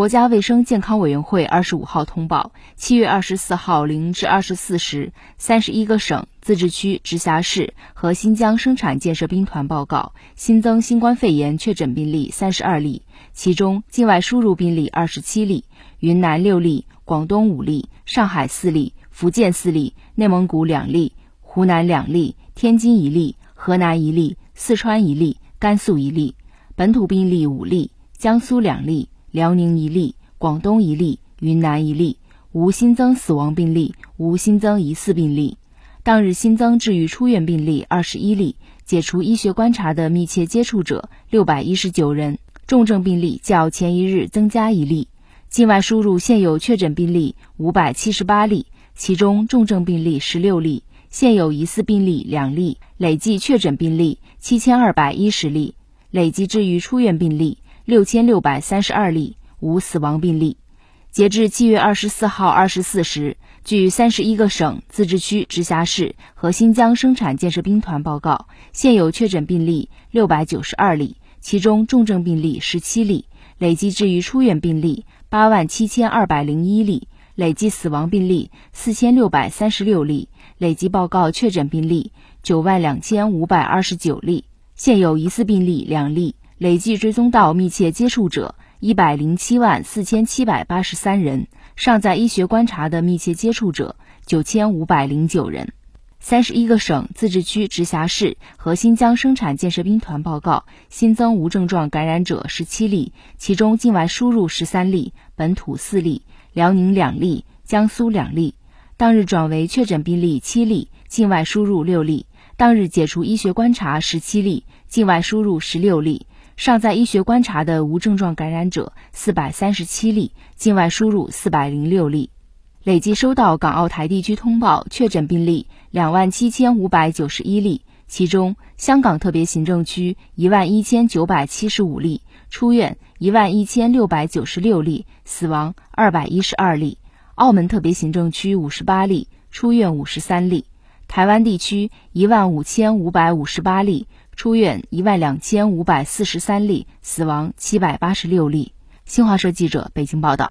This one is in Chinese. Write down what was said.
国家卫生健康委员会二十五号通报，七月二十四号零至二十四时，三十一个省、自治区、直辖市和新疆生产建设兵团报告新增新冠肺炎确诊病例三十二例，其中境外输入病例二十七例，云南六例，广东五例，上海四例，福建四例，内蒙古两例，湖南两例，天津一例，河南一例，四川一例，甘肃一例，本土病例五例，江苏两例。辽宁一例，广东一例，云南一例，无新增死亡病例，无新增疑似病例。当日新增治愈出院病例二十一例，解除医学观察的密切接触者六百一十九人，重症病例较前一日增加一例。境外输入现有确诊病例五百七十八例，其中重症病例十六例，现有疑似病例两例，累计确诊病例七千二百一十例，累计治愈出院病例。六千六百三十二例，无死亡病例。截至七月二十四号二十四时，据三十一个省、自治区、直辖市和新疆生产建设兵团报告，现有确诊病例六百九十二例，其中重症病例十七例，累计治愈出院病例八万七千二百零一例，累计死亡病例四千六百三十六例，累计报告确诊病例九万两千五百二十九例，现有疑似病例两例。累计追踪到密切接触者一百零七万四千七百八十三人，尚在医学观察的密切接触者九千五百零九人。三十一个省、自治区、直辖市和新疆生产建设兵团报告新增无症状感染者十七例，其中境外输入十三例，本土四例，辽宁两例，江苏两例。当日转为确诊病例七例，境外输入六例。当日解除医学观察十七例，境外输入十六例。尚在医学观察的无症状感染者四百三十七例，境外输入四百零六例。累计收到港澳台地区通报确诊病例两万七千五百九十一例，其中香港特别行政区一万一千九百七十五例，出院一万一千六百九十六例，死亡二百一十二例；澳门特别行政区五十八例，出院五十三例；台湾地区一万五千五百五十八例。出院一万两千五百四十三例，死亡七百八十六例。新华社记者北京报道。